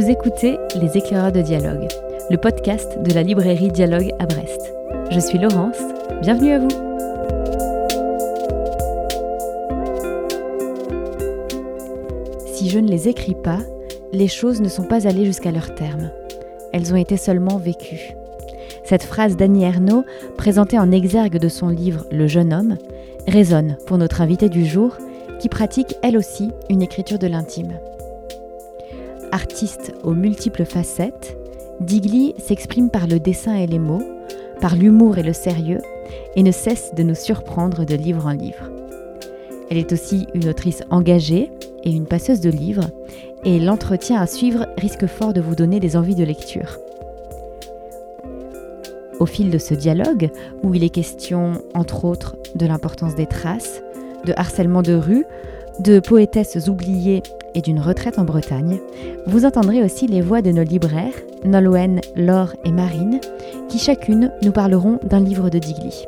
Vous écoutez Les éclaireurs de dialogue, le podcast de la librairie Dialogue à Brest. Je suis Laurence, bienvenue à vous. Si je ne les écris pas, les choses ne sont pas allées jusqu'à leur terme. Elles ont été seulement vécues. Cette phrase d'Annie Ernaux, présentée en exergue de son livre Le jeune homme, résonne pour notre invitée du jour, qui pratique elle aussi une écriture de l'intime. Artiste aux multiples facettes, Digli s'exprime par le dessin et les mots, par l'humour et le sérieux, et ne cesse de nous surprendre de livre en livre. Elle est aussi une autrice engagée et une passeuse de livres, et l'entretien à suivre risque fort de vous donner des envies de lecture. Au fil de ce dialogue, où il est question, entre autres, de l'importance des traces, de harcèlement de rue, de poétesses oubliées et d'une retraite en Bretagne, vous entendrez aussi les voix de nos libraires, Nolwenn, Laure et Marine, qui chacune nous parleront d'un livre de Digli.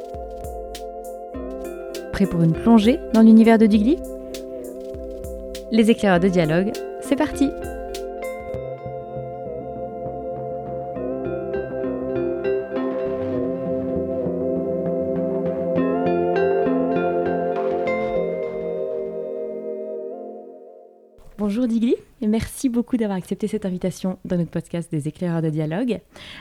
Prêt pour une plongée dans l'univers de Digli? Les éclaireurs de dialogue, c'est parti beaucoup d'avoir accepté cette invitation dans notre podcast des éclaireurs de dialogue.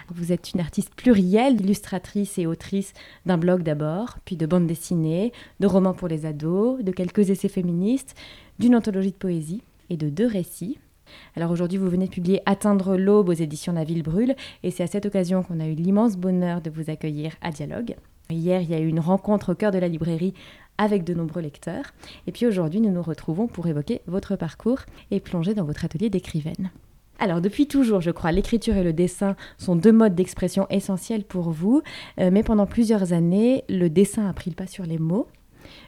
Vous êtes une artiste plurielle, illustratrice et autrice d'un blog d'abord, puis de bandes dessinées, de romans pour les ados, de quelques essais féministes, d'une anthologie de poésie et de deux récits. Alors aujourd'hui, vous venez de publier Atteindre l'aube aux éditions La Ville Brûle et c'est à cette occasion qu'on a eu l'immense bonheur de vous accueillir à Dialogue. Hier, il y a eu une rencontre au cœur de la librairie avec de nombreux lecteurs. Et puis aujourd'hui, nous nous retrouvons pour évoquer votre parcours et plonger dans votre atelier d'écrivaine. Alors depuis toujours, je crois, l'écriture et le dessin sont deux modes d'expression essentiels pour vous, euh, mais pendant plusieurs années, le dessin a pris le pas sur les mots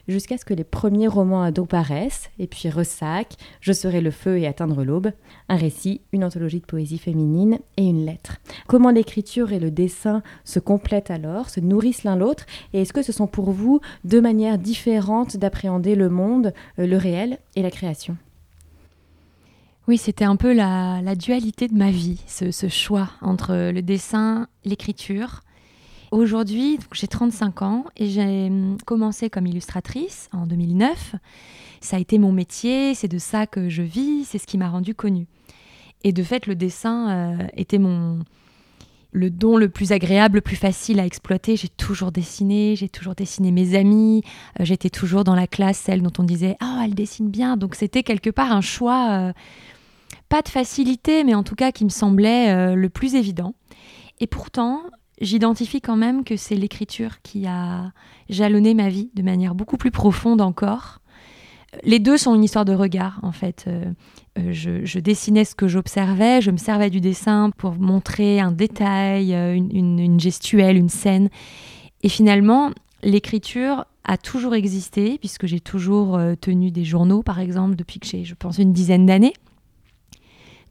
jusqu'à ce que les premiers romans ados paraissent, et puis Ressac, Je serai le feu et atteindre l'aube, un récit, une anthologie de poésie féminine et une lettre. Comment l'écriture et le dessin se complètent alors, se nourrissent l'un l'autre, et est-ce que ce sont pour vous deux manières différentes d'appréhender le monde, euh, le réel et la création? Oui, c'était un peu la, dualité de ma vie, ce, ce choix entre le dessin, l'écriture. Aujourd'hui, j'ai 35 ans et j'ai hum, commencé comme illustratrice en 2009. Ça a été mon métier, c'est de ça que je vis, c'est ce qui m'a rendue connue. Et de fait, le dessin euh, était mon le don le plus agréable, le plus facile à exploiter. J'ai toujours dessiné, j'ai toujours dessiné mes amis, euh, j'étais toujours dans la classe celle dont on disait "Ah, oh, elle dessine bien". Donc c'était quelque part un choix euh, pas de facilité, mais en tout cas qui me semblait le plus évident. Et pourtant, j'identifie quand même que c'est l'écriture qui a jalonné ma vie de manière beaucoup plus profonde encore. Les deux sont une histoire de regard, en fait. Euh, euh, je, dessinais ce que j'observais, je me servais du dessin pour montrer un détail, euh, une, gestuelle, une scène. Et finalement, l'écriture a toujours existé, puisque j'ai toujours tenu des journaux, par exemple, depuis que j'ai, je pense, une dizaine d'années.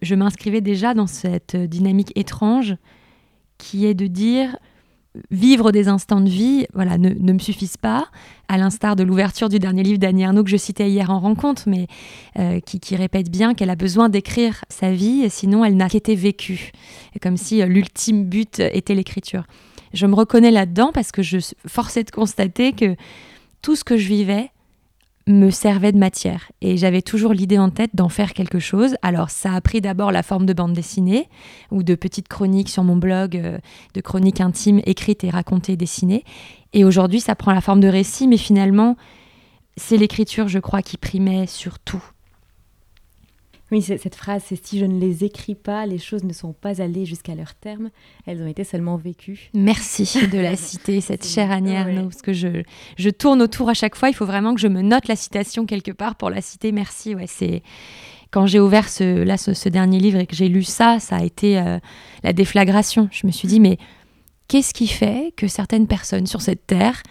Je m'inscrivais déjà dans cette dynamique étrange qui est de dire vivre des instants de vie voilà, ne, me suffisent pas, à l'instar de l'ouverture du dernier livre d'Annie Arnaud que je citais hier en rencontre, mais euh, qui, répète bien qu'elle a besoin d'écrire sa vie, sinon elle n'a qu'été vécue, comme si euh, l'ultime but était l'écriture. Je me reconnais là-dedans parce que je forçais de constater que tout ce que je vivais me servait de matière. Et j'avais toujours l'idée en tête d'en faire quelque chose. Alors ça a pris d'abord la forme de bande dessinée ou de petites chroniques sur mon blog, euh, de chroniques intimes écrites et racontées, dessinées. Et aujourd'hui ça prend la forme de récit, mais finalement c'est l'écriture, je crois, qui primait sur tout. Oui, cette phrase, c'est si je ne les écris pas, les choses ne sont pas allées jusqu'à leur terme, elles ont été seulement vécues. Merci de la citer, cette chère Annie parce que je, je tourne autour à chaque fois, il faut vraiment que je me note la citation quelque part pour la citer. Merci, ouais, c'est quand j'ai ouvert ce, là, ce, dernier livre et que j'ai lu ça, ça a été euh, la déflagration. Je me suis dit, mais qu'est-ce qui fait que certaines personnes sur cette terre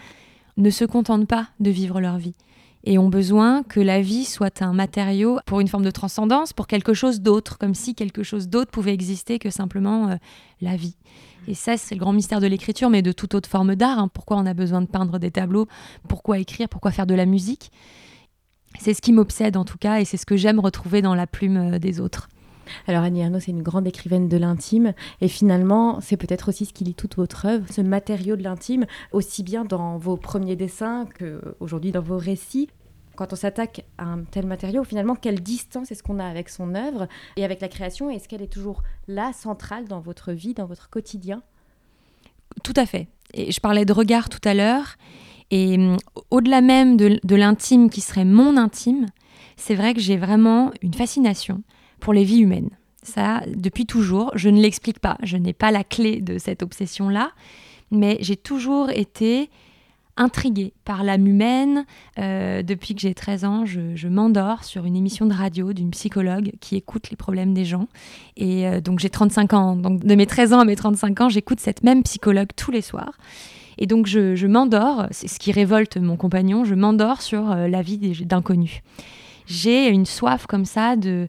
ne se contentent pas de vivre leur vie? Et ont besoin que la vie soit un matériau pour une forme de transcendance, pour quelque chose d'autre, comme si quelque chose d'autre pouvait exister que simplement euh, la vie. Et ça, c'est le grand mystère de l'écriture, mais de toute autre forme d'art. Hein. Pourquoi on a besoin de peindre des tableaux? Pourquoi écrire? Pourquoi faire de la musique? C'est ce qui m'obsède en tout cas, et c'est ce que j'aime retrouver dans la plume euh, des autres. Alors Annie Ernaux, c'est une grande écrivaine de l'intime et finalement, c'est peut-être aussi ce qui lie toute votre œuvre, ce matériau de l'intime, aussi bien dans vos premiers dessins qu'aujourd'hui dans vos récits. Quand on s'attaque à un tel matériau, finalement, quelle distance est-ce qu'on a avec son œuvre et avec la création? Est-ce qu'elle est toujours là, centrale dans votre vie, dans votre quotidien? Tout à fait. Et je parlais de regard tout à l'heure. Et hum, au-delà même de l'intime qui serait mon intime, c'est vrai que j'ai vraiment une fascination pour les vies humaines. Ça, depuis toujours, je ne l'explique pas, je n'ai pas la clé de cette obsession-là, mais j'ai toujours été intriguée par l'âme humaine. Euh, depuis que j'ai 13 ans, je, m'endors sur une émission de radio d'une psychologue qui écoute les problèmes des gens. Et euh, donc j'ai 35 ans, donc de mes 13 ans à mes 35 ans, j'écoute cette même psychologue tous les soirs. Et donc je, m'endors, c'est ce qui révolte mon compagnon, je m'endors sur euh, la vie d'inconnus. J'ai une soif comme ça de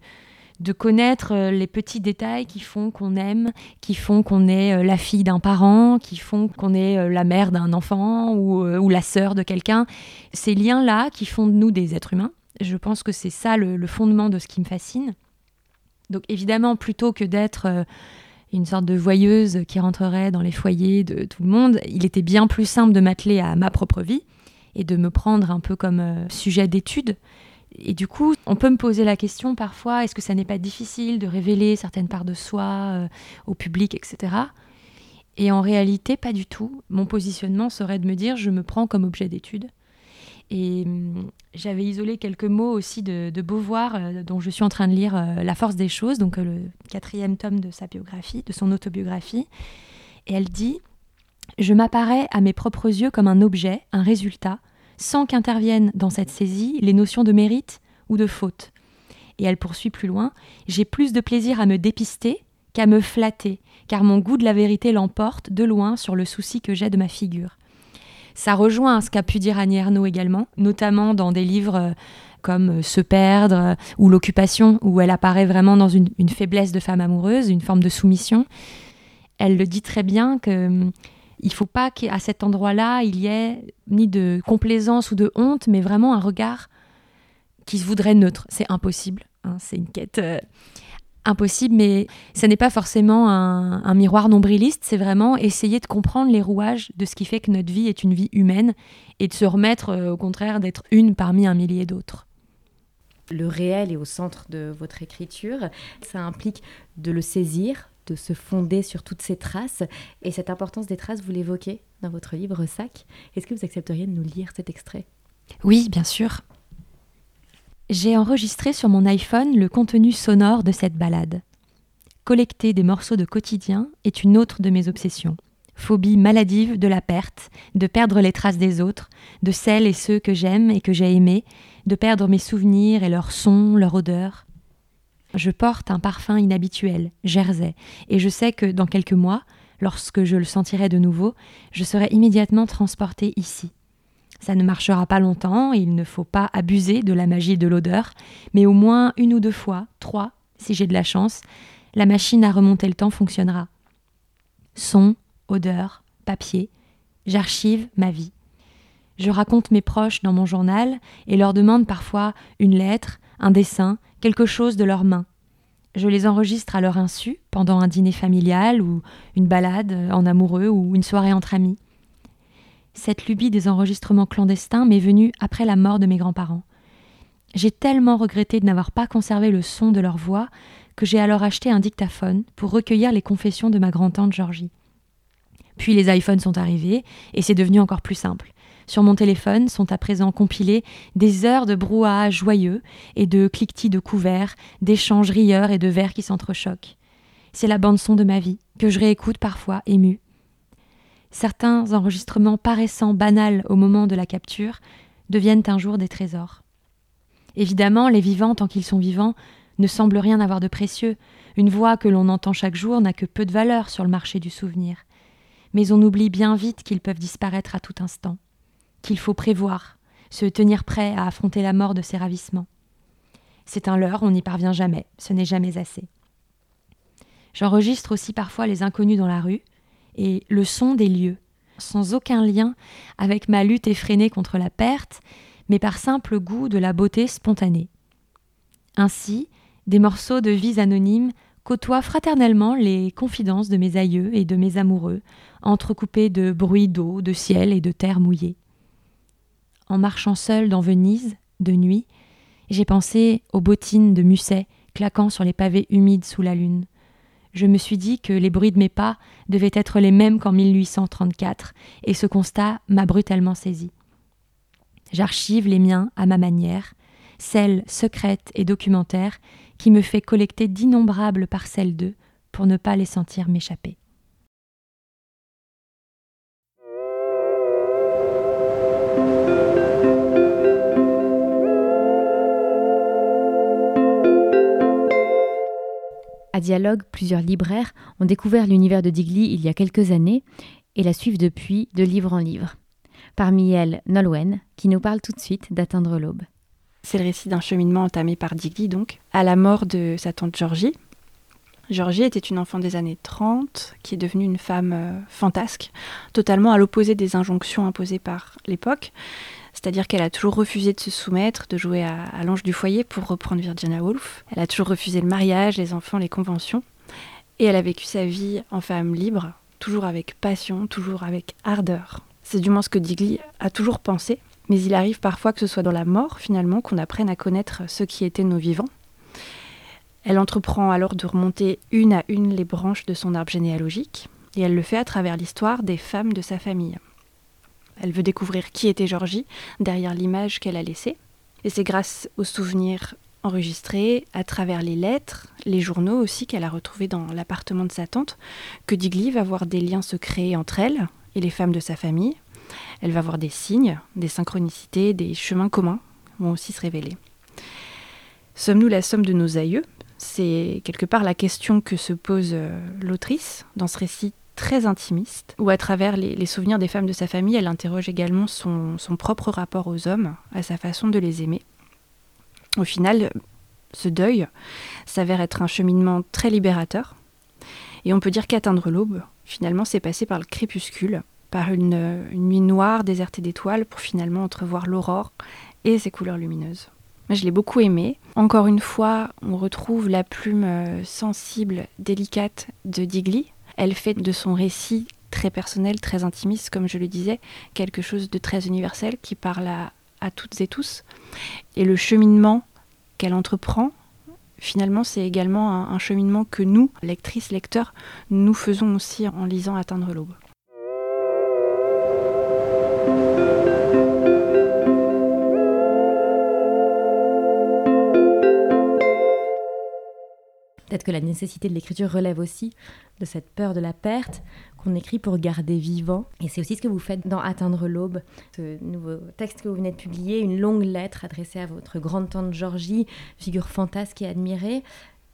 de connaître euh, les petits détails qui font qu'on aime, qui font qu'on est euh, la fille d'un parent, qui font qu'on est euh, la mère d'un enfant ou, la sœur de quelqu'un. Ces liens-là qui font de nous des êtres humains. Je pense que c'est ça le, fondement de ce qui me fascine. Donc évidemment, plutôt que d'être une sorte de voyeuse qui rentrerait dans les foyers de tout le monde, il était bien plus simple de m'atteler à ma propre vie et de me prendre un peu comme sujet d'étude et du coup, on peut me poser la question parfois, est-ce que ça n'est pas difficile de révéler certaines parts de soi euh, au public, etc. Et en réalité, pas du tout. Mon positionnement serait de me dire, je me prends comme objet d'étude. Et hum, j'avais isolé quelques mots aussi de, Beauvoir, euh, dont je suis en train de lire euh, La force des choses, donc le quatrième tome de sa biographie, de son autobiographie. Et elle dit, je m'apparais à mes propres yeux comme un objet, un résultat, sans qu'interviennent dans cette saisie les notions de mérite ou de faute. Et elle poursuit plus loin, j'ai plus de plaisir à me dépister qu'à me flatter, car mon goût de la vérité l'emporte de loin sur le souci que j'ai de ma figure. Ça rejoint ce qu'a pu dire Annie Ernaux également, notamment dans des livres euh, comme euh, Se perdre ou L'occupation, où elle apparaît vraiment dans une, une, faiblesse de femme amoureuse, une forme de soumission. Elle le dit très bien que hum, il faut pas qu'à cet endroit-là, il y ait ni de complaisance ou de honte, mais vraiment un regard qui se voudrait neutre. C'est impossible. Hein, c'est une quête euh, impossible, mais ce n'est pas forcément un, miroir nombriliste, c'est vraiment essayer de comprendre les rouages de ce qui fait que notre vie est une vie humaine et de se remettre euh, au contraire d'être une parmi un millier d'autres. Le réel est au centre de votre écriture. Ça implique de le saisir, de se fonder sur toutes ces traces. Et cette importance des traces, vous l'évoquez dans votre livre Sac. Est-ce que vous accepteriez de nous lire cet extrait? Oui, bien sûr. J'ai enregistré sur mon iPhone le contenu sonore de cette balade. Collecter des morceaux de quotidien est une autre de mes obsessions. Phobie maladive de la perte, de perdre les traces des autres, de celles et ceux que j'aime et que j'ai aimés, de perdre mes souvenirs et leurs sons, leur odeur. Je porte un parfum inhabituel, Jersey, et je sais que dans quelques mois, lorsque je le sentirai de nouveau, je serai immédiatement transportée ici. Ça ne marchera pas longtemps, il ne faut pas abuser de la magie de l'odeur, mais au moins une ou deux fois, trois, si j'ai de la chance, la machine à remonter le temps fonctionnera. Son, odeur, papier, j'archive ma vie. Je raconte mes proches dans mon journal et leur demande parfois une lettre, un dessin, quelque chose de leurs mains. Je les enregistre à leur insu pendant un dîner familial ou une balade en amoureux ou une soirée entre amis. Cette lubie des enregistrements clandestins m'est venue après la mort de mes grands-parents. J'ai tellement regretté de n'avoir pas conservé le son de leur voix que j'ai alors acheté un dictaphone pour recueillir les confessions de ma grand-tante Georgie. Puis les iPhones sont arrivés et c'est devenu encore plus simple. Sur mon téléphone sont à présent compilées des heures de brouhaha joyeux et de cliquetis de couverts, d'échanges rieurs et de vers qui s'entrechoquent. C'est la bande-son de ma vie, que je réécoute parfois émue. Certains enregistrements paraissant banals au moment de la capture deviennent un jour des trésors. Évidemment, les vivants, tant qu'ils sont vivants, ne semblent rien avoir de précieux. Une voix que l'on entend chaque jour n'a que peu de valeur sur le marché du souvenir. Mais on oublie bien vite qu'ils peuvent disparaître à tout instant qu'il faut prévoir, se tenir prêt à affronter la mort de ses ravissements. C'est un leurre, on n'y parvient jamais, ce n'est jamais assez. J'enregistre aussi parfois les inconnus dans la rue et le son des lieux, sans aucun lien avec ma lutte effrénée contre la perte, mais par simple goût de la beauté spontanée. Ainsi, des morceaux de vies anonymes côtoient fraternellement les confidences de mes aïeux et de mes amoureux, entrecoupés de bruits d'eau, de ciel et de terre mouillée. En marchant seul dans Venise, de nuit, j'ai pensé aux bottines de Musset claquant sur les pavés humides sous la lune. Je me suis dit que les bruits de mes pas devaient être les mêmes qu'en 1834, et ce constat m'a brutalement saisi. J'archive les miens à ma manière, celle secrète et documentaire qui me fait collecter d'innombrables parcelles d'eux pour ne pas les sentir m'échapper. À Dialogue, plusieurs libraires ont découvert l'univers de Digli il y a quelques années et la suivent depuis de livre en livre. Parmi elles, Nolwenn, qui nous parle tout de suite d'Atteindre l'aube. C'est le récit d'un cheminement entamé par Digli, donc, à la mort de sa tante Georgie. Georgie était une enfant des années 30 qui est devenue une femme euh, fantasque, totalement à l'opposé des injonctions imposées par l'époque. C'est-à-dire qu'elle a toujours refusé de se soumettre, de jouer à, l'ange du foyer pour reprendre Virginia Woolf. Elle a toujours refusé le mariage, les enfants, les conventions. Et elle a vécu sa vie en femme libre, toujours avec passion, toujours avec ardeur. C'est du moins ce que Digli a toujours pensé. Mais il arrive parfois que ce soit dans la mort, finalement, qu'on apprenne à connaître ceux qui étaient nos vivants. Elle entreprend alors de remonter une à une les branches de son arbre généalogique, et elle le fait à travers l'histoire des femmes de sa famille. Elle veut découvrir qui était Georgie derrière l'image qu'elle a laissée. Et c'est grâce aux souvenirs enregistrés, à travers les lettres, les journaux aussi qu'elle a retrouvés dans l'appartement de sa tante, que Digli va voir des liens se créer entre elle et les femmes de sa famille. Elle va voir des signes, des synchronicités, des chemins communs vont aussi se révéler. Sommes-nous la somme de nos aïeux? C'est quelque part la question que se pose euh, l'autrice dans ce récit très intimiste, où à travers les, souvenirs des femmes de sa famille, elle interroge également son, propre rapport aux hommes, à sa façon de les aimer. Au final, ce deuil s'avère être un cheminement très libérateur, et on peut dire qu'atteindre l'aube, finalement, c'est passer par le crépuscule, par une, une nuit noire désertée d'étoiles, pour finalement entrevoir l'aurore et ses couleurs lumineuses. Je l'ai beaucoup aimé. Encore une fois, on retrouve la plume euh, sensible, délicate de Digli, elle fait de son récit très personnel, très intimiste, comme je le disais, quelque chose de très universel qui parle à, toutes et tous. Et le cheminement qu'elle entreprend, finalement, c'est également un, cheminement que nous, lectrices, lecteurs, nous faisons aussi en lisant Atteindre l'aube. Peut-être que la nécessité de l'écriture relève aussi de cette peur de la perte qu'on écrit pour garder vivant. Et c'est aussi ce que vous faites dans Atteindre l'aube, ce nouveau texte que vous venez de publier, une longue lettre adressée à votre grande tante Georgie, figure fantasque et admirée.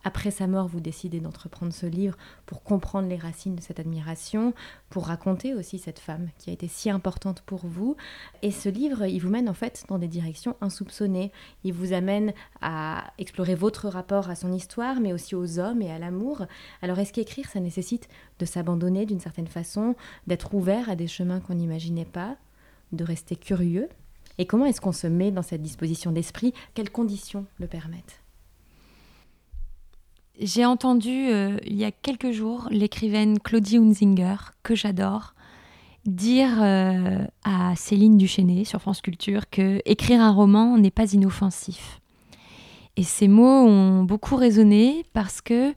Après sa mort, vous décidez d'entreprendre ce livre pour comprendre les racines de cette admiration, pour raconter aussi cette femme qui a été si importante pour vous. Et ce livre, il vous mène en fait dans des directions insoupçonnées. Il vous amène à explorer votre rapport à son histoire, mais aussi aux hommes et à l'amour. Alors est-ce qu'écrire, ça nécessite de s'abandonner d'une certaine façon, d'être ouvert à des chemins qu'on n'imaginait pas, de rester curieux? Et comment est-ce qu'on se met dans cette disposition d'esprit? Quelles conditions le permettent? J'ai entendu euh, il y a quelques jours l'écrivaine Claudie Hunzinger, que j'adore, dire euh, à Céline Duchesnay sur France Culture que écrire un roman n'est pas inoffensif. Et ces mots ont beaucoup résonné parce que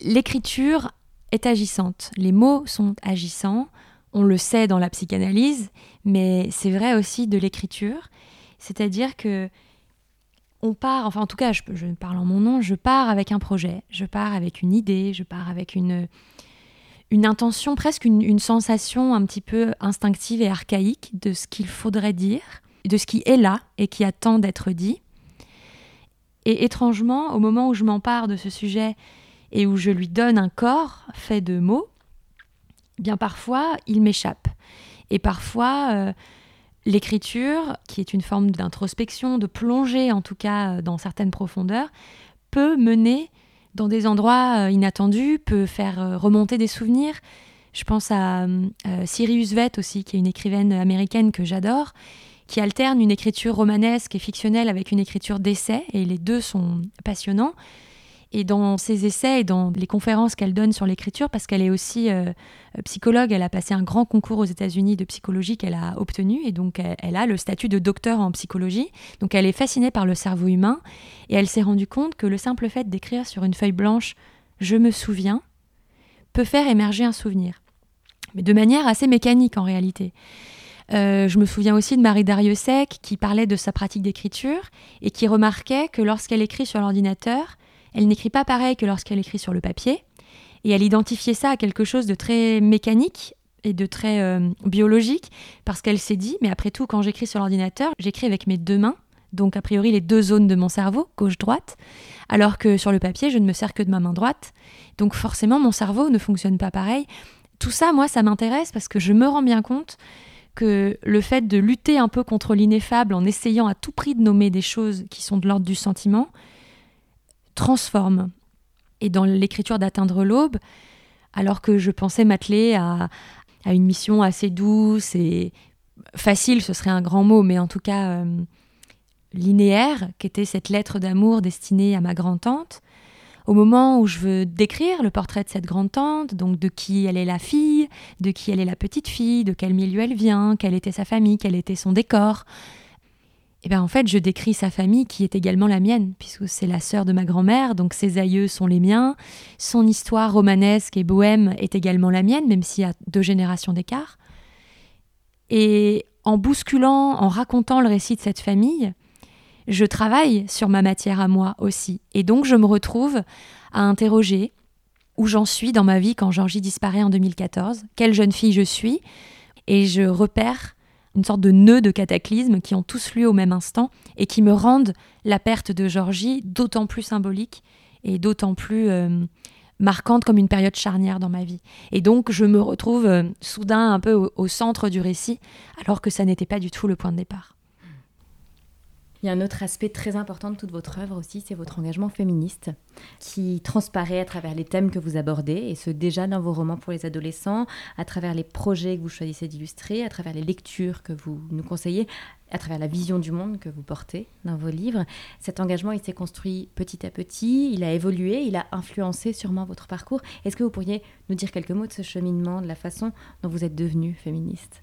l'écriture est agissante. Les mots sont agissants. On le sait dans la psychanalyse, mais c'est vrai aussi de l'écriture. C'est-à-dire que on part, enfin en tout cas, je, je, parle en mon nom, je pars avec un projet, je pars avec une idée, je pars avec une, une intention, presque une, sensation un petit peu instinctive et archaïque de ce qu'il faudrait dire, de ce qui est là et qui attend d'être dit. Et étrangement, au moment où je m'empare de ce sujet et où je lui donne un corps fait de mots, bien parfois il m'échappe. Et parfois, euh, l'écriture, qui est une forme d'introspection, de plongée en tout cas euh, dans certaines profondeurs, peut mener dans des endroits euh, inattendus, peut faire euh, remonter des souvenirs. Je pense à Sirius Vett aussi, qui est une écrivaine américaine que j'adore, qui alterne une écriture romanesque et fictionnelle avec une écriture d'essai, et les deux sont passionnants. Et dans ses essais et dans les conférences qu'elle donne sur l'écriture, parce qu'elle est aussi euh, psychologue, elle a passé un grand concours aux États-Unis de psychologie qu'elle a obtenu, et donc elle, a le statut de docteur en psychologie. Donc elle est fascinée par le cerveau humain, et elle s'est rendue compte que le simple fait d'écrire sur une feuille blanche Je me souviens peut faire émerger un souvenir, mais de manière assez mécanique en réalité. Euh, je me souviens aussi de Marie Dariussec qui parlait de sa pratique d'écriture et qui remarquait que lorsqu'elle écrit sur l'ordinateur, elle n'écrit pas pareil que lorsqu'elle écrit sur le papier. Et elle identifiait ça à quelque chose de très mécanique et de très euh, biologique, parce qu'elle s'est dit, mais après tout, quand j'écris sur l'ordinateur, j'écris avec mes deux mains, donc a priori les deux zones de mon cerveau, gauche-droite, alors que sur le papier, je ne me sers que de ma main droite. Donc forcément, mon cerveau ne fonctionne pas pareil. Tout ça, moi, ça m'intéresse parce que je me rends bien compte que le fait de lutter un peu contre l'ineffable en essayant à tout prix de nommer des choses qui sont de l'ordre du sentiment, transforme. Et dans l'écriture d'atteindre l'aube, alors que je pensais m'atteler à, une mission assez douce et facile, ce serait un grand mot, mais en tout cas euh, linéaire, qu'était cette lettre d'amour destinée à ma grand-tante, au moment où je veux décrire le portrait de cette grande-tante, donc de qui elle est la fille, de qui elle est la petite-fille, de quel milieu elle vient, quelle était sa famille, quel était son décor, et eh bien en fait, je décris sa famille qui est également la mienne, puisque c'est la sœur de ma grand-mère, donc ses aïeux sont les miens. Son histoire romanesque et bohème est également la mienne, même s'il y a deux générations d'écart. Et en bousculant, en racontant le récit de cette famille, je travaille sur ma matière à moi aussi. Et donc je me retrouve à interroger où j'en suis dans ma vie quand Georgie disparaît en 2014, quelle jeune fille je suis, et je repère une sorte de nœud de cataclysme qui ont tous lieu au même instant et qui me rendent la perte de Georgie d'autant plus symbolique et d'autant plus euh, marquante comme une période charnière dans ma vie. Et donc je me retrouve euh, soudain un peu au centre du récit alors que ça n'était pas du tout le point de départ. Il y a un autre aspect très important de toute votre œuvre aussi, c'est votre engagement féministe, qui transparaît à travers les thèmes que vous abordez, et ce déjà dans vos romans pour les adolescents, à travers les projets que vous choisissez d'illustrer, à travers les lectures que vous nous conseillez, à travers la vision du monde que vous portez dans vos livres. Cet engagement, il s'est construit petit à petit, il a évolué, il a influencé sûrement votre parcours. Est-ce que vous pourriez nous dire quelques mots de ce cheminement, de la façon dont vous êtes devenue féministe?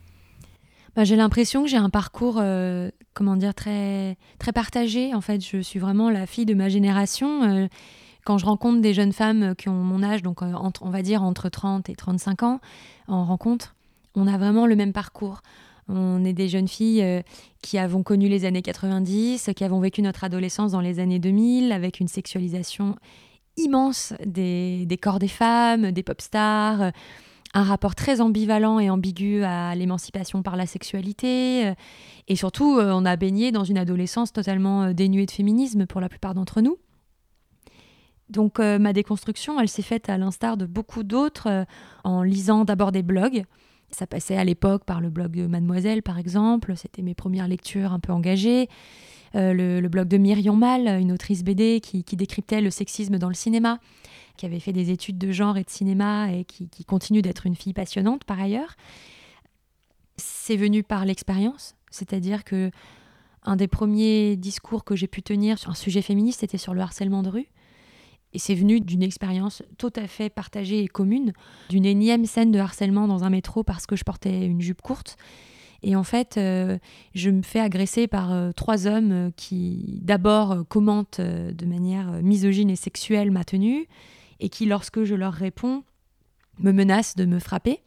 Bah, j'ai l'impression que j'ai un parcours, euh, comment dire, très, très partagé. En fait, je suis vraiment la fille de ma génération. Euh, quand je rencontre des jeunes femmes qui ont mon âge, donc euh, entre, on va dire entre 30 et 35 ans, en rencontre, on a vraiment le même parcours. On est des jeunes filles qui avons connu les années 90, qui avons vécu notre adolescence dans les années 2000, avec une sexualisation immense des, des corps des femmes, des pop stars un rapport très ambivalent et ambigu à l'émancipation par la sexualité. Euh, et surtout, euh, on a baigné dans une adolescence totalement euh, dénuée de féminisme pour la plupart d'entre nous. Donc ma déconstruction, elle s'est faite à l'instar de beaucoup d'autres en lisant d'abord des blogs. Ça passait à l'époque par le blog de Mademoiselle, par exemple. C'était mes premières lectures un peu engagées. le, blog de Myriam Mal, une autrice BD qui décryptait le sexisme dans le cinéma qui avait fait des études de genre et de cinéma et qui, continue d'être une fille passionnante par ailleurs. C'est venu par l'expérience, c'est-à-dire que un des premiers discours que j'ai pu tenir sur un sujet féministe était sur le harcèlement de rue. Et c'est venu d'une expérience tout à fait partagée et commune, d'une énième scène de harcèlement dans un métro parce que je portais une jupe courte. Et en fait, euh, je me fais agresser par euh, trois hommes qui d'abord commentent euh, de manière misogyne et sexuelle ma tenue, et qui, lorsque je leur réponds, me menacent de me frapper.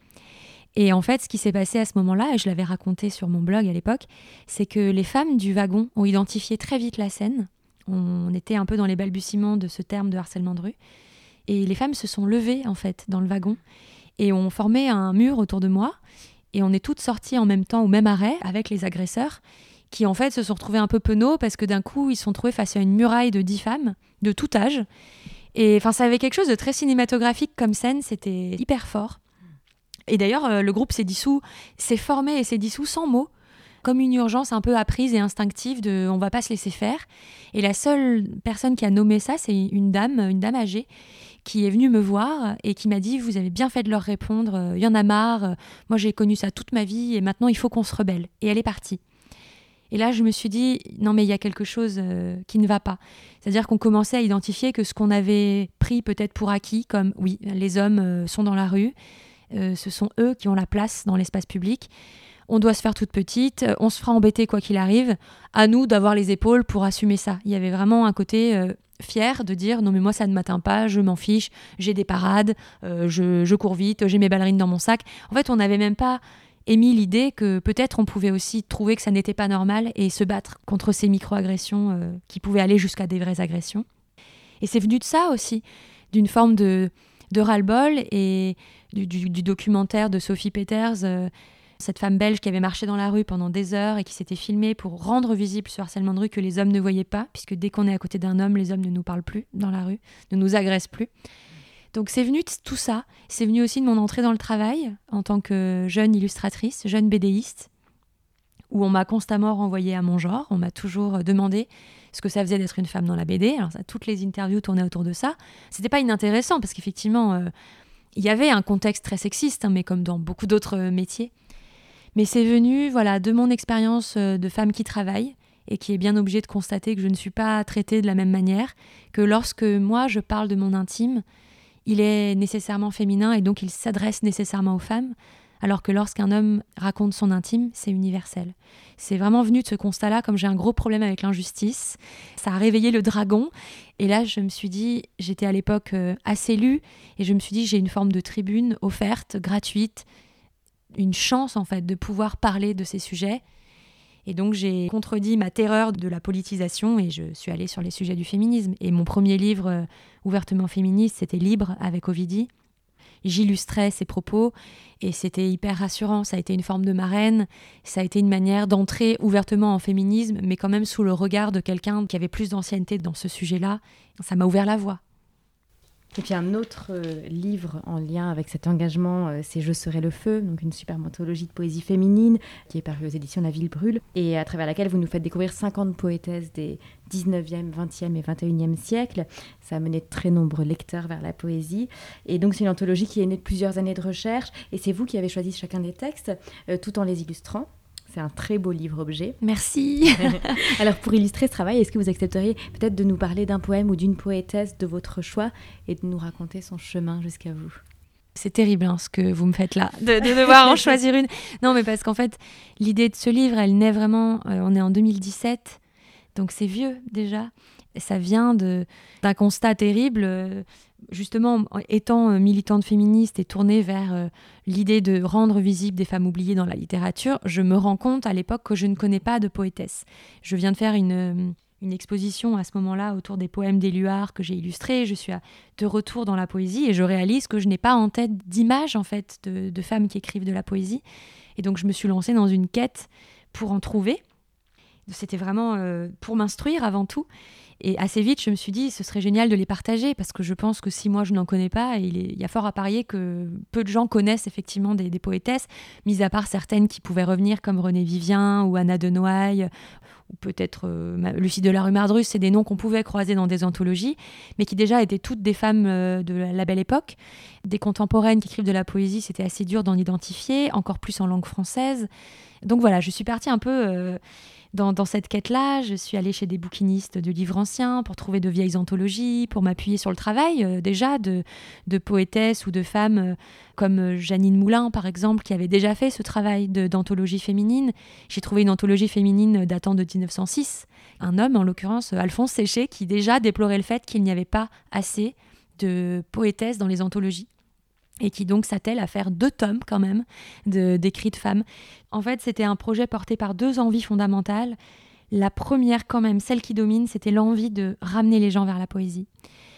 Et en fait, ce qui s'est passé à ce moment-là, et je l'avais raconté sur mon blog à l'époque, c'est que les femmes du wagon ont identifié très vite la scène. On était un peu dans les balbutiements de ce terme de harcèlement de rue. Et les femmes se sont levées, en fait, dans le wagon et ont formé un mur autour de moi. Et on est toutes sorties en même temps au même arrêt avec les agresseurs qui, en fait, se sont retrouvés un peu penauds parce que d'un coup, ils se sont trouvés face à une muraille de dix femmes de tout âge et enfin, ça avait quelque chose de très cinématographique comme scène, c'était hyper fort. Et d'ailleurs, euh, le groupe s'est dissous, s'est formé et s'est dissous sans mots, comme une urgence un peu apprise et instinctive de on va pas se laisser faire. Et la seule personne qui a nommé ça, c'est une dame, une dame âgée, qui est venue me voir et qui m'a dit Vous avez bien fait de leur répondre, il y en a marre, moi j'ai connu ça toute ma vie et maintenant il faut qu'on se rebelle. Et elle est partie. Et là, je me suis dit, non, mais il y a quelque chose euh, qui ne va pas. C'est-à-dire qu'on commençait à identifier que ce qu'on avait pris peut-être pour acquis, comme oui, les hommes euh, sont dans la rue, euh, ce sont eux qui ont la place dans l'espace public. On doit se faire toute petite, on se fera embêter quoi qu'il arrive. À nous d'avoir les épaules pour assumer ça. Il y avait vraiment un côté fier de dire non mais moi ça ne m'atteint pas, je m'en fiche, j'ai des parades, je, je, cours vite, j'ai mes ballerines dans mon sac. En fait, on n'avait même pas émis l'idée que peut-être on pouvait aussi trouver que ça n'était pas normal et se battre contre ces micro-agressions euh, qui pouvaient aller jusqu'à des vraies agressions. Et c'est venu de ça aussi, d'une forme de, de ras-le-bol et du, documentaire de Sophie Peters, euh, cette femme belge qui avait marché dans la rue pendant des heures et qui s'était filmée pour rendre visible ce harcèlement de rue que les hommes ne voyaient pas, puisque dès qu'on est à côté d'un homme, les hommes ne nous parlent plus dans la rue, ne nous agressent plus. Donc c'est venu de tout ça. C'est venu aussi de mon entrée dans le travail en tant que jeune illustratrice, jeune bédéiste, où on m'a constamment renvoyé à mon genre. On m'a toujours demandé ce que ça faisait d'être une femme dans la BD. Alors ça, toutes les interviews tournaient autour de ça. C'était pas inintéressant parce qu'effectivement, euh, il y avait un contexte très sexiste, hein, mais comme dans beaucoup d'autres métiers. Mais c'est venu, voilà, de mon expérience euh, de femme qui travaille et qui est bien obligée de constater que je ne suis pas traitée de la même manière, que lorsque moi je parle de mon intime, il est nécessairement féminin et donc il s'adresse nécessairement aux femmes, alors que lorsqu'un homme raconte son intime, c'est universel. C'est vraiment venu de ce constat-là, comme j'ai un gros problème avec l'injustice, ça a réveillé le dragon, et là je me suis dit, j'étais à l'époque euh, assez lue, et je me suis dit, j'ai une forme de tribune offerte, gratuite, une chance en fait de pouvoir parler de ces sujets, et donc j'ai contredit ma terreur de la politisation et je suis allée sur les sujets du féminisme. Et mon premier livre euh, ouvertement féministe, c'était Libre avec Ovidie. J'illustrais ses propos et c'était hyper rassurant. Ça a été une forme de marraine, ça a été une manière d'entrer ouvertement en féminisme, mais quand même sous le regard de quelqu'un qui avait plus d'ancienneté dans ce sujet-là. Ça m'a ouvert la voie. Et puis un autre euh, livre en lien avec cet engagement, euh, c'est Je serai le feu, donc une super anthologie de poésie féminine qui est parue aux éditions La Ville Brûle et à travers laquelle vous nous faites découvrir 50 poétesses des 19e, 20e et 21e siècles. Ça a mené de très nombreux lecteurs vers la poésie. Et donc c'est une anthologie qui est née de plusieurs années de recherche et c'est vous qui avez choisi chacun des textes euh, tout en les illustrant. C'est un très beau livre-objet. Merci. Alors pour illustrer ce travail, est-ce que vous accepteriez peut-être de nous parler d'un poème ou d'une poétesse de votre choix et de nous raconter son chemin jusqu'à vous? C'est terrible hein, ce que vous me faites là, de, devoir en choisir une. Non, mais parce qu'en fait, l'idée de ce livre, elle naît vraiment, euh, on est en 2017, donc c'est vieux déjà. Ça vient d'un constat terrible. Euh, justement, étant euh, militante féministe et tournée vers euh, l'idée de rendre visible des femmes oubliées dans la littérature, je me rends compte à l'époque que je ne connais pas de poétesse. Je viens de faire une, exposition à ce moment-là autour des poèmes d'Éluard que j'ai illustrés. Je suis de retour dans la poésie et je réalise que je n'ai pas en tête d'image en fait de, femmes qui écrivent de la poésie. Et donc je me suis lancée dans une quête pour en trouver. C'était vraiment pour m'instruire avant tout. Et assez vite, je me suis dit, ce serait génial de les partager parce que je pense que si moi je n'en connais pas, il, y a fort à parier que peu de gens connaissent effectivement des, poétesses, mis à part certaines qui pouvaient revenir comme René Vivien ou Anna de Noailles ou peut-être euh, Lucie de la rue Mardrus, c'est des noms qu'on pouvait croiser dans des anthologies, mais qui déjà étaient toutes des femmes euh, de la, belle époque. Des contemporaines qui écrivent de la poésie, c'était assez dur d'en identifier, encore plus en langue française. Donc voilà, je suis partie un peu... Euh, dans, cette quête-là, je suis allée chez des bouquinistes de livres anciens pour trouver de vieilles anthologies, pour m'appuyer sur le travail euh, déjà de, poétesses ou de femmes euh, comme Janine Moulin, par exemple, qui avait déjà fait ce travail d'anthologie féminine. J'ai trouvé une anthologie féminine datant de 1906. Un homme, en l'occurrence Alphonse Séché, qui déjà déplorait le fait qu'il n'y avait pas assez de poétesses dans les anthologies et qui donc s'attelle à faire deux tomes quand même d'écrits de, femmes. En fait, c'était un projet porté par deux envies fondamentales. La première, quand même, celle qui domine, c'était l'envie de ramener les gens vers la poésie.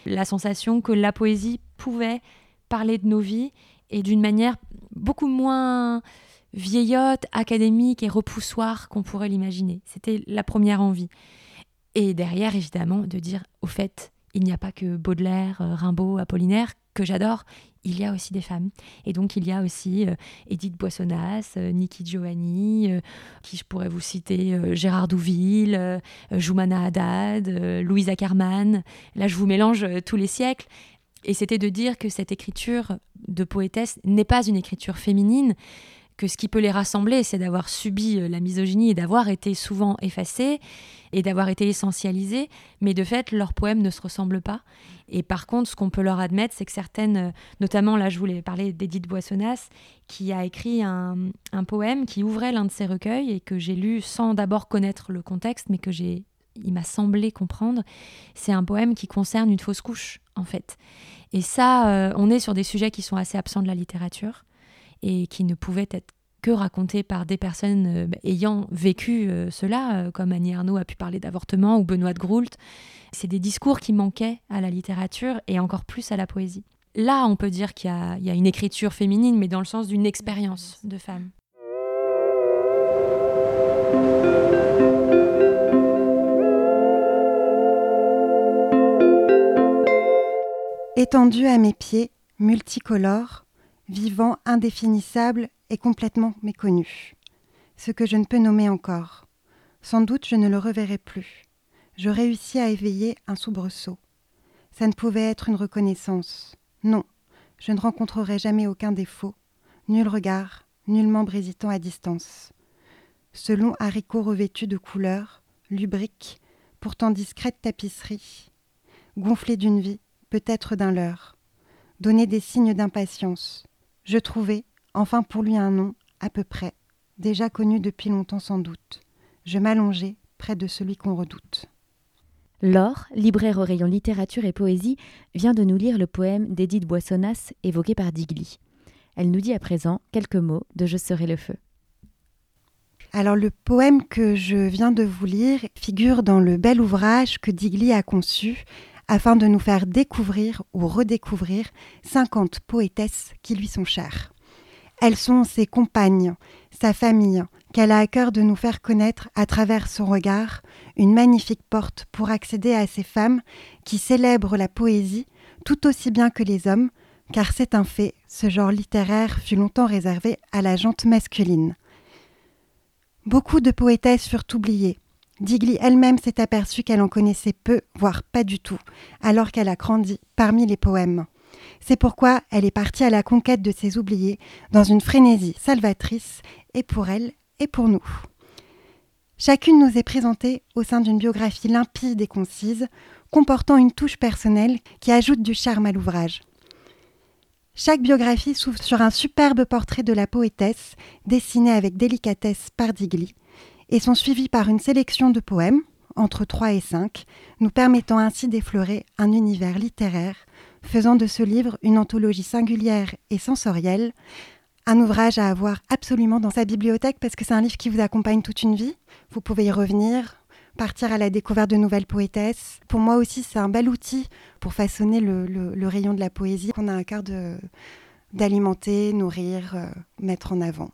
La sensation que la poésie pouvait parler de nos vies et d'une manière beaucoup moins vieillotte, académique et repoussoire qu'on pourrait l'imaginer. C'était la première envie. Et derrière, évidemment, de dire, au fait, il n'y a pas que Baudelaire, euh, Rimbaud, Apollinaire, que j'adore, il y a aussi des femmes. Et donc, il y a aussi euh, Edith Boissonnas, euh, Niki Giovanni, qui je pourrais vous citer, Gérard Douville, Joumana Haddad, Louise Ackerman. Là, je vous mélange tous les siècles. Et c'était de dire que cette écriture de poétesse n'est pas une écriture féminine, que ce qui peut les rassembler, c'est d'avoir subi euh, la misogynie et d'avoir été souvent effacés et d'avoir été essentialisés, mais de fait, leurs poèmes ne se ressemblent pas. Et par contre, ce qu'on peut leur admettre, c'est que certaines, euh, notamment là, je voulais parler d'Edith Boissonnas, qui a écrit un, poème qui ouvrait l'un de ses recueils et que j'ai lu sans d'abord connaître le contexte, mais que j'ai, il m'a semblé comprendre. C'est un poème qui concerne une fausse couche, en fait. Et ça, euh, on est sur des sujets qui sont assez absents de la littérature et qui ne pouvaient être que racontés par des personnes euh, bah, ayant vécu euh, cela, euh, comme Annie Arnaud a pu parler d'avortement ou Benoît de Groult. C'est des discours qui manquaient à la littérature et encore plus à la poésie. Là, on peut dire qu'il y, y, a une écriture féminine, mais dans le sens d'une expérience de femme. Étendu à mes pieds, multicolore, vivant, indéfinissable et complètement méconnu. Ce que je ne peux nommer encore. Sans doute je ne le reverrai plus. Je réussis à éveiller un soubresaut. Ça ne pouvait être une reconnaissance. Non, je ne rencontrerai jamais aucun défaut, nul regard, nul membre hésitant à distance. Ce long haricot revêtu de couleurs, lubrique, pourtant discrète tapisserie, gonflé d'une vie, peut-être d'un leurre, donner des signes d'impatience, je trouvais, enfin pour lui un nom, à peu près, déjà connu depuis longtemps sans doute. Je m'allongeai près de celui qu'on redoute. Laure, libraire au rayon littérature et poésie, vient de nous lire le poème d'Edith Boissonnas évoqué par Digli. Elle nous dit à présent quelques mots de Je serai le feu. Alors le poème que je viens de vous lire figure dans le bel ouvrage que Digli a conçu afin de nous faire découvrir ou redécouvrir 50 poétesses qui lui sont chères. Elles sont ses compagnes, sa famille, qu'elle a à cœur de nous faire connaître à travers son regard, une magnifique porte pour accéder à ces femmes qui célèbrent la poésie tout aussi bien que les hommes, car c'est un fait, ce genre littéraire fut longtemps réservé à la jante masculine. Beaucoup de poétesses furent oubliées, Digli elle-même s'est aperçue qu'elle en connaissait peu, voire pas du tout, alors qu'elle a grandi parmi les poèmes. C'est pourquoi elle est partie à la conquête de ses oubliés, dans une frénésie salvatrice, et pour elle, et pour nous. Chacune nous est présentée au sein d'une biographie limpide et concise, comportant une touche personnelle qui ajoute du charme à l'ouvrage. Chaque biographie s'ouvre sur un superbe portrait de la poétesse, dessiné avec délicatesse par Digli, et sont suivis par une sélection de poèmes, entre 3 et 5, nous permettant ainsi d'effleurer un univers littéraire, faisant de ce livre une anthologie singulière et sensorielle, un ouvrage à avoir absolument dans sa bibliothèque parce que c'est un livre qui vous accompagne toute une vie. Vous pouvez y revenir, partir à la découverte de nouvelles poétesses. Pour moi aussi, c'est un bel outil pour façonner le, rayon de la poésie qu'on a un cœur d'alimenter, nourrir, euh, mettre en avant.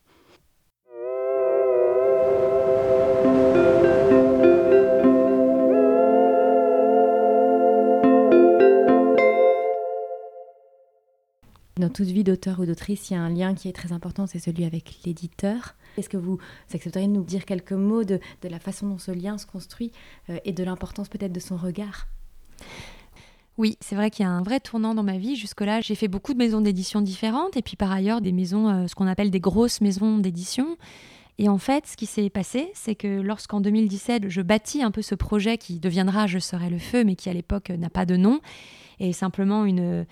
Dans toute vie d'auteur ou d'autrice, il y a un lien qui est très important, c'est celui avec l'éditeur. Est-ce que vous accepteriez de nous dire quelques mots de, la façon dont ce lien se construit euh, et de l'importance peut-être de son regard? Oui, c'est vrai qu'il y a un vrai tournant dans ma vie. Jusque-là, j'ai fait beaucoup de maisons d'édition différentes et puis par ailleurs des maisons, euh, ce qu'on appelle des grosses maisons d'édition. Et en fait, ce qui s'est passé, c'est que lorsqu'en 2017, je bâtis un peu ce projet qui deviendra Je serai le feu, mais qui à l'époque n'a pas de nom, et simplement une,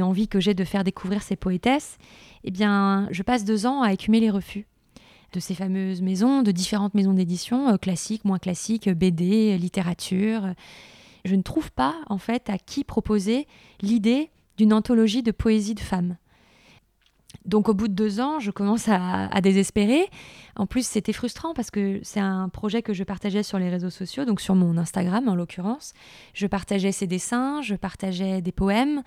envie que j'ai de faire découvrir ces poétesses, eh bien, je passe deux ans à écumer les refus de ces fameuses maisons, de différentes maisons d'édition, euh, classiques, moins classiques, BD, littérature. Je ne trouve pas, en fait, à qui proposer l'idée d'une anthologie de poésie de femmes. Donc au bout de deux ans, je commence à, désespérer. En plus, c'était frustrant parce que c'est un projet que je partageais sur les réseaux sociaux, donc sur mon Instagram en l'occurrence. Je partageais ses dessins, je partageais des poèmes.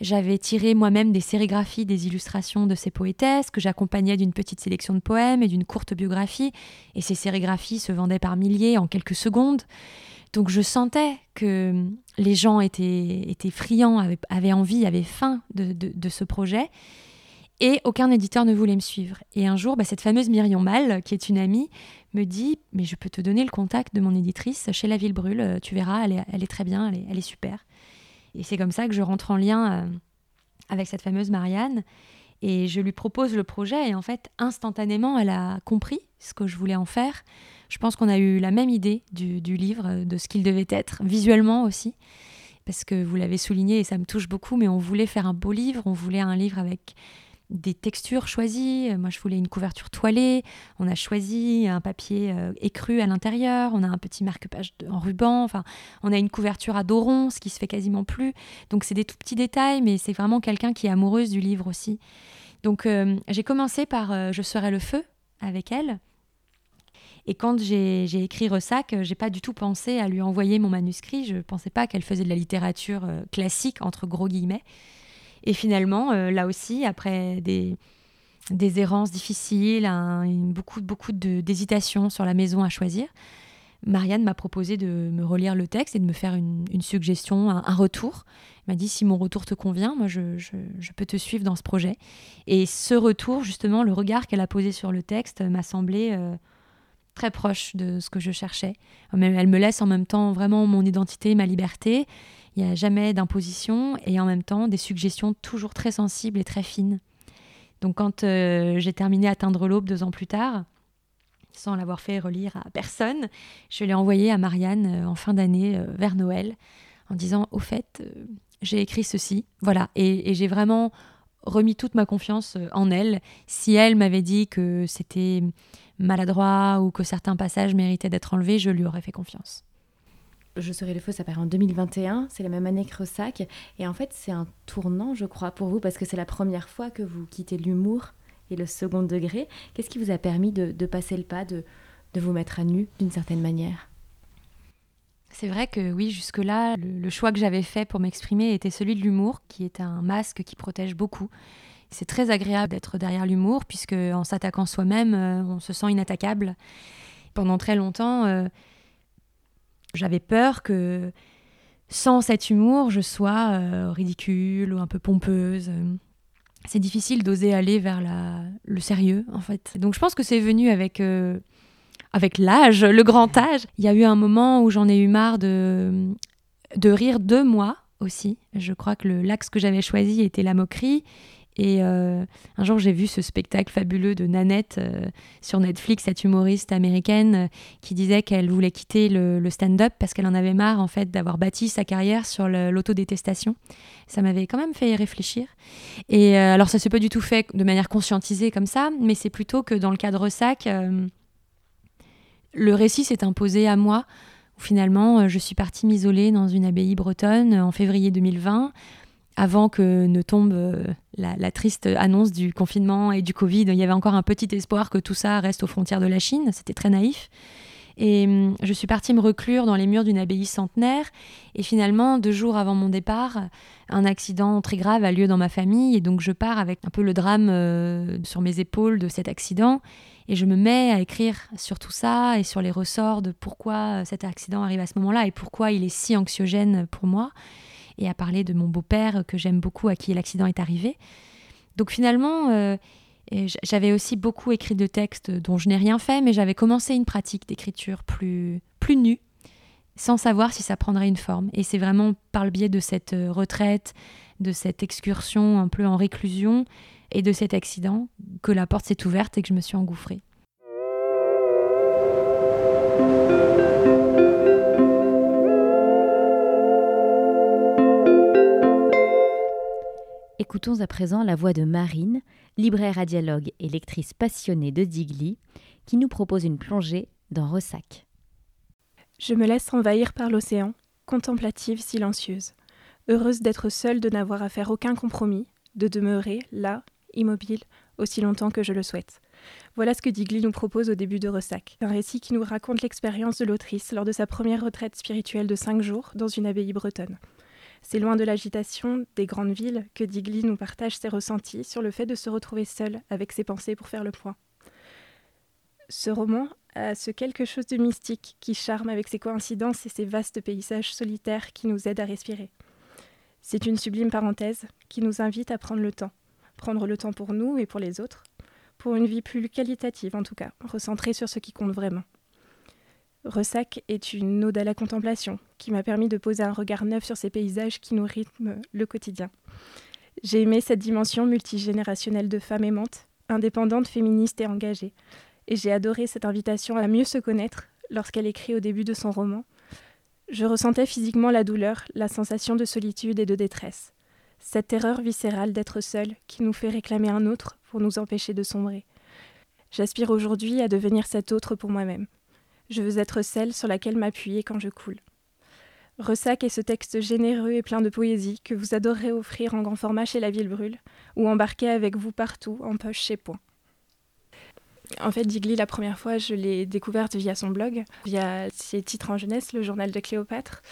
J'avais tiré moi-même des sérigraphies, des illustrations de ces poétesses que j'accompagnais d'une petite sélection de poèmes et d'une courte biographie. Et ces sérigraphies se vendaient par milliers en quelques secondes. Donc je sentais que les gens étaient, étaient friands, avaient, envie, avaient faim de ce projet. Et aucun éditeur ne voulait me suivre. Et un jour, bah, cette fameuse Myriam Mal, qui est une amie, me dit Mais je peux te donner le contact de mon éditrice chez La Ville Brûle, euh, tu verras, elle est, très bien, elle est, super. Et c'est comme ça que je rentre en lien euh, avec cette fameuse Marianne. Et je lui propose le projet et en fait, instantanément, elle a compris ce que je voulais en faire. Je pense qu'on a eu la même idée du, livre, de ce qu'il devait être, visuellement aussi. Parce que vous l'avez souligné et ça me touche beaucoup, mais on voulait faire un beau livre, on voulait un livre avec des textures choisies. Moi, je voulais une couverture toilée. On a choisi un papier euh, écru à l'intérieur. On a un petit marque-page en ruban. Enfin, on a une couverture à dos rond, ce qui se fait quasiment plus. Donc, c'est des tout petits détails, mais c'est vraiment quelqu'un qui est amoureuse du livre aussi. Donc, euh, j'ai commencé par euh, Je serai le feu avec elle. Et quand j'ai écrit Ressac, j'ai pas du tout pensé à lui envoyer mon manuscrit. Je pensais pas qu'elle faisait de la littérature classique, entre gros guillemets. Et finalement, euh, là aussi, après des, errances difficiles, beaucoup, beaucoup d'hésitation sur la maison à choisir, Marianne m'a proposé de me relire le texte et de me faire une, suggestion, un, retour. Elle m'a dit si mon retour te convient, moi je, je, peux te suivre dans ce projet. Et ce retour, justement, le regard qu'elle a posé sur le texte m'a semblé euh, très proche de ce que je cherchais. Elle me laisse en même temps vraiment mon identité, ma liberté. Il n'y a jamais d'imposition et en même temps des suggestions toujours très sensibles et très fines. Donc quand euh, j'ai terminé Atteindre l'aube deux ans plus tard, sans l'avoir fait relire à personne, je l'ai envoyé à Marianne euh, en fin d'année euh, vers Noël en disant au fait j'ai écrit ceci, voilà et, et j'ai vraiment remis toute ma confiance en elle. Si elle m'avait dit que c'était maladroit ou que certains passages méritaient d'être enlevés, je lui aurais fait confiance. Je serai le feu, ça paraît en 2021, c'est la même année que Ressac. Et en fait, c'est un tournant, je crois, pour vous, parce que c'est la première fois que vous quittez l'humour et le second degré. Qu'est-ce qui vous a permis de, passer le pas, de, de vous mettre à nu d'une certaine manière? C'est vrai que oui, jusque-là, le, choix que j'avais fait pour m'exprimer était celui de l'humour, qui est un masque qui protège beaucoup. C'est très agréable d'être derrière l'humour, puisque en s'attaquant soi-même, euh, on se sent inattaquable. Pendant très longtemps, euh, j'avais peur que sans cet humour, je sois euh, ridicule ou un peu pompeuse. C'est difficile d'oser aller vers la, le sérieux, en fait. Donc je pense que c'est venu avec, euh, avec l'âge, le grand âge. Il y a eu un moment où j'en ai eu marre de, de rire de moi aussi. Je crois que l'axe que j'avais choisi était la moquerie. Et euh, un jour, j'ai vu ce spectacle fabuleux de Nanette euh, sur Netflix, cette humoriste américaine euh, qui disait qu'elle voulait quitter le, stand-up parce qu'elle en avait marre en fait d'avoir bâti sa carrière sur l'autodétestation. Ça m'avait quand même fait réfléchir. Et alors, ça s'est pas du tout fait de manière conscientisée comme ça, mais c'est plutôt que dans le cadre SAC, le récit s'est imposé à moi. Finalement, je suis partie m'isoler dans une abbaye bretonne en février 2020 avant que ne tombe euh, la, triste annonce du confinement et du Covid, il y avait encore un petit espoir que tout ça reste aux frontières de la Chine. C'était très naïf. Et hum, je suis partie me reclure dans les murs d'une abbaye centenaire. Et finalement, deux jours avant mon départ, un accident très grave a lieu dans ma famille. Et donc, je pars avec un peu le drame euh, sur mes épaules de cet accident. Et je me mets à écrire sur tout ça et sur les ressorts de pourquoi cet accident arrive à ce moment-là et pourquoi il est si anxiogène pour moi et à parler de mon beau-père que j'aime beaucoup, à qui l'accident est arrivé. Donc finalement, euh, j'avais aussi beaucoup écrit de textes dont je n'ai rien fait, mais j'avais commencé une pratique d'écriture plus, plus nue, sans savoir si ça prendrait une forme. Et c'est vraiment par le biais de cette euh, retraite, de cette excursion un peu en réclusion et de cet accident que la porte s'est ouverte et que je me suis engouffrée. Écoutons à présent la voix de Marine, libraire à dialogue et lectrice passionnée de Digli, qui nous propose une plongée dans Ressac. Je me laisse envahir par l'océan, contemplative, silencieuse, heureuse d'être seule, de n'avoir à faire aucun compromis, de demeurer là, immobile, aussi longtemps que je le souhaite. Voilà ce que Digli nous propose au début de Ressac, un récit qui nous raconte l'expérience de l'autrice lors de sa première retraite spirituelle de cinq jours dans une abbaye bretonne. C'est loin de l'agitation des grandes villes que Digli nous partage ses ressentis sur le fait de se retrouver seul avec ses pensées pour faire le point. Ce roman a ce quelque chose de mystique qui charme avec ses coïncidences et ses vastes paysages solitaires qui nous aident à respirer. C'est une sublime parenthèse qui nous invite à prendre le temps, prendre le temps pour nous et pour les autres, pour une vie plus qualitative en tout cas, recentrée sur ce qui compte vraiment. Ressac est une ode à la contemplation qui m'a permis de poser un regard neuf sur ces paysages qui nous rythment le quotidien. J'ai aimé cette dimension multigénérationnelle de femme aimante, indépendante, féministe et engagée. Et j'ai adoré cette invitation à mieux se connaître lorsqu'elle écrit au début de son roman. Je ressentais physiquement la douleur, la sensation de solitude et de détresse. Cette terreur viscérale d'être seule qui nous fait réclamer un autre pour nous empêcher de sombrer. J'aspire aujourd'hui à devenir cet autre pour moi-même. Je veux être celle sur laquelle m'appuyer quand je coule. Ressac est ce texte généreux et plein de poésie que vous adorerez offrir en grand format chez La Ville Brûle ou embarquer avec vous partout en poche chez Point. En fait, Digli, la première fois, je l'ai découverte via son blog, via ses titres en jeunesse, le journal de Cléopâtre,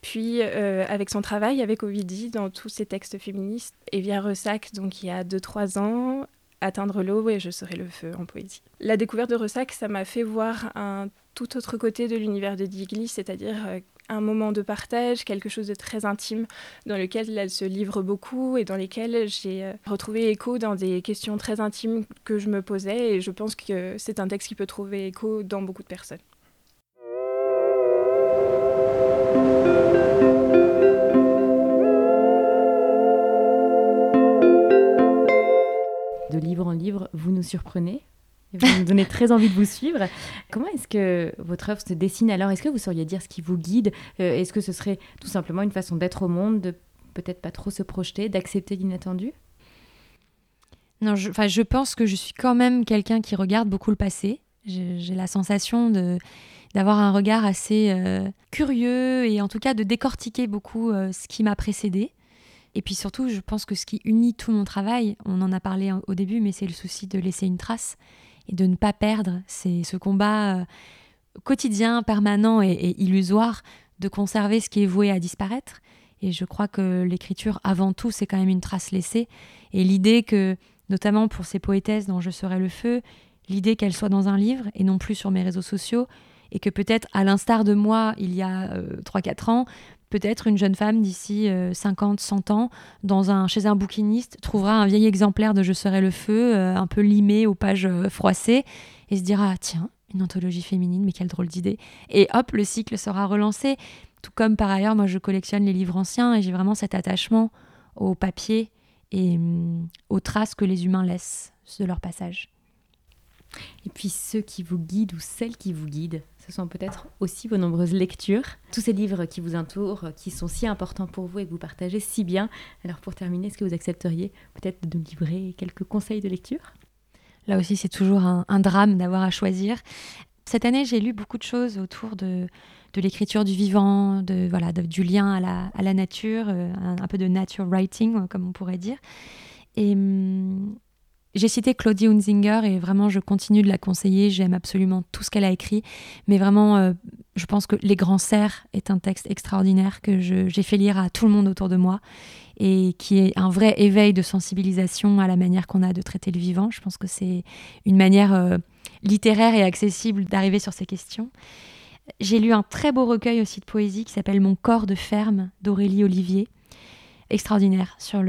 puis euh, avec son travail avec Ovidie dans tous ses textes féministes, et via Ressac, donc il y a 2-3 ans, Atteindre l'eau et je serai le feu en poésie. La découverte de Ressac, ça m'a fait voir un tout autre côté de l'univers de Digli, c'est-à-dire euh, un moment de partage, quelque chose de très intime, dans lequel elle se livre beaucoup et dans lesquels j'ai euh, retrouvé écho dans des questions très intimes que je me posais. Et je pense que c'est un texte qui peut trouver écho dans beaucoup de personnes. De livre en livre, vous nous surprenez vous nous donnez très envie de vous suivre. Comment est-ce que votre œuvre se dessine alors? Est-ce que vous sauriez dire ce qui vous guide? Euh, Est-ce que ce serait tout simplement une façon d'être au monde, de peut-être pas trop se projeter, d'accepter l'inattendu? Non, je, je pense que je suis quand même quelqu'un qui regarde beaucoup le passé. J'ai la sensation de d'avoir un regard assez euh, curieux et en tout cas de décortiquer beaucoup euh, ce qui m'a précédé. Et puis surtout, je pense que ce qui unit tout mon travail, on en a parlé au début, mais c'est le souci de laisser une trace et de ne pas perdre. C'est ce combat euh, quotidien, permanent et, illusoire de conserver ce qui est voué à disparaître. Et je crois que l'écriture, avant tout, c'est quand même une trace laissée. Et l'idée que, notamment pour ces poétesses dont je serai le feu, l'idée qu'elles soient dans un livre et non plus sur mes réseaux sociaux, et que peut-être, à l'instar de moi, il y a 3-4 euh, ans, peut-être une jeune femme d'ici 50, euh, 100 ans, chez un bouquiniste, trouvera un vieil exemplaire de Je serai le feu, euh, un peu limé aux pages euh, froissées, et se dira ah, tiens, une anthologie féminine, mais quelle drôle d'idée. Et hop, le cycle sera relancé. Tout comme par ailleurs, moi je collectionne les livres anciens et j'ai vraiment cet attachement au papier et hum, aux traces que les humains laissent de leur passage. Et puis ceux qui vous guident ou celles qui vous guident, ce sont peut-être aussi vos nombreuses lectures, tous ces livres qui vous entourent, qui sont si importants pour vous et que vous partagez si bien. Alors pour terminer, est-ce que vous accepteriez peut-être de nous livrer quelques conseils de lecture? Là aussi, c'est toujours un, drame d'avoir à choisir. Cette année, j'ai lu beaucoup de choses autour de, l'écriture du vivant, de, voilà, du lien à la, nature, euh, un, peu de nature writing, comme on pourrait dire. Et hum, j'ai cité Claudie Hunzinger et vraiment je continue de la conseiller. J'aime absolument tout ce qu'elle a écrit. Mais vraiment, euh, je pense que Les Grands Cerfs est un texte extraordinaire que j'ai fait lire à tout le monde autour de moi et qui est un vrai éveil de sensibilisation à la manière qu'on a de traiter le vivant. Je pense que c'est une manière euh, littéraire et accessible d'arriver sur ces questions. J'ai lu un très beau recueil aussi de poésie qui s'appelle Mon corps de ferme d'Aurélie Olivier extraordinaire sur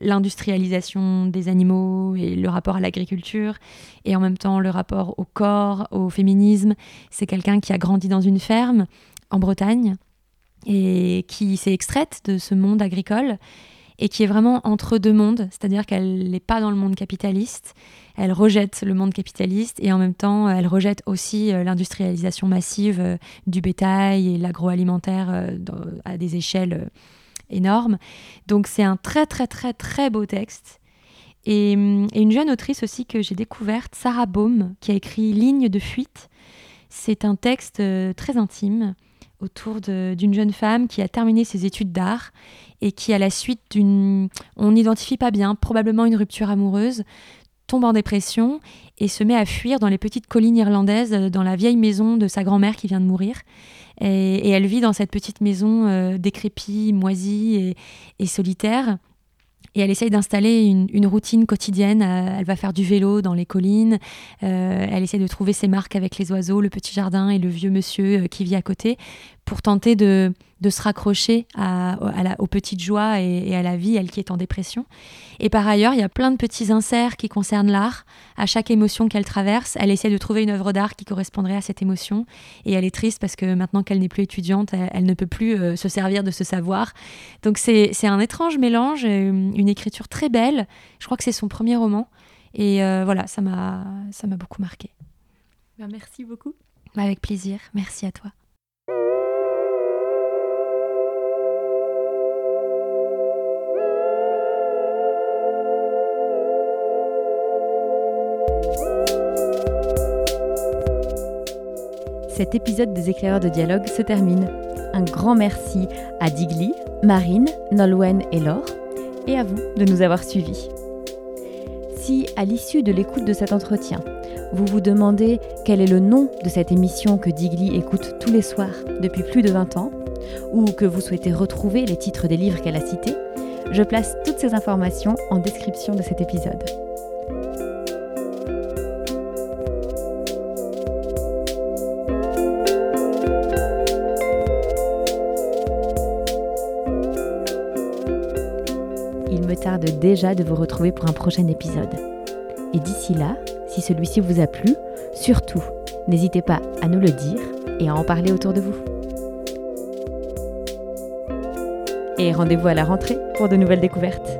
l'industrialisation des animaux et le rapport à l'agriculture et en même temps le rapport au corps, au féminisme. C'est quelqu'un qui a grandi dans une ferme en Bretagne et qui s'est extraite de ce monde agricole et qui est vraiment entre deux mondes, c'est-à-dire qu'elle n'est pas dans le monde capitaliste, elle rejette le monde capitaliste et en même temps elle rejette aussi euh, l'industrialisation massive euh, du bétail et l'agroalimentaire euh, à des échelles énorme. Donc c'est un très très très très beau texte. Et, une jeune autrice aussi que j'ai découverte, Sarah Baum, qui a écrit Ligne de fuite. C'est un texte euh, très intime autour d'une jeune femme qui a terminé ses études d'art et qui, à la suite d'une, on n'identifie pas bien, probablement une rupture amoureuse, tombe en dépression et se met à fuir dans les petites collines irlandaises, euh, dans la vieille maison de sa grand-mère qui vient de mourir. Et, elle vit dans cette petite maison euh, décrépite, moisie et, solitaire. Et elle essaye d'installer une, routine quotidienne. Euh, elle va faire du vélo dans les collines. elle essaie de trouver ses marques avec les oiseaux, le petit jardin et le vieux monsieur qui vit à côté pour tenter de, de se raccrocher à, la, aux petites joies et, à la vie, elle qui est en dépression. Et par ailleurs, il y a plein de petits inserts qui concernent l'art. À chaque émotion qu'elle traverse, elle essaie de trouver une œuvre d'art qui correspondrait à cette émotion. Et elle est triste parce que maintenant qu'elle n'est plus étudiante, elle, ne peut plus euh, se servir de ce savoir. Donc c'est un étrange mélange, euh, une écriture très belle. Je crois que c'est son premier roman. Et euh, voilà, ça m'a beaucoup marqué. Ben, merci beaucoup. Avec plaisir. Merci à toi. Cet épisode des éclaireurs de dialogue se termine. Un grand merci à Digli, Marine, Nolwenn et Laure, et à vous de nous avoir suivis. Si, à l'issue de l'écoute de cet entretien, vous vous demandez quel est le nom de cette émission que Digli écoute tous les soirs depuis plus de 20 ans, ou que vous souhaitez retrouver les titres des livres qu'elle a cités, je place toutes ces informations en description de cet épisode. Déjà de vous retrouver pour un prochain épisode. Et d'ici là, si celui-ci vous a plu, surtout, n'hésitez pas à nous le dire et à en parler autour de vous. Et rendez-vous à la rentrée pour de nouvelles découvertes.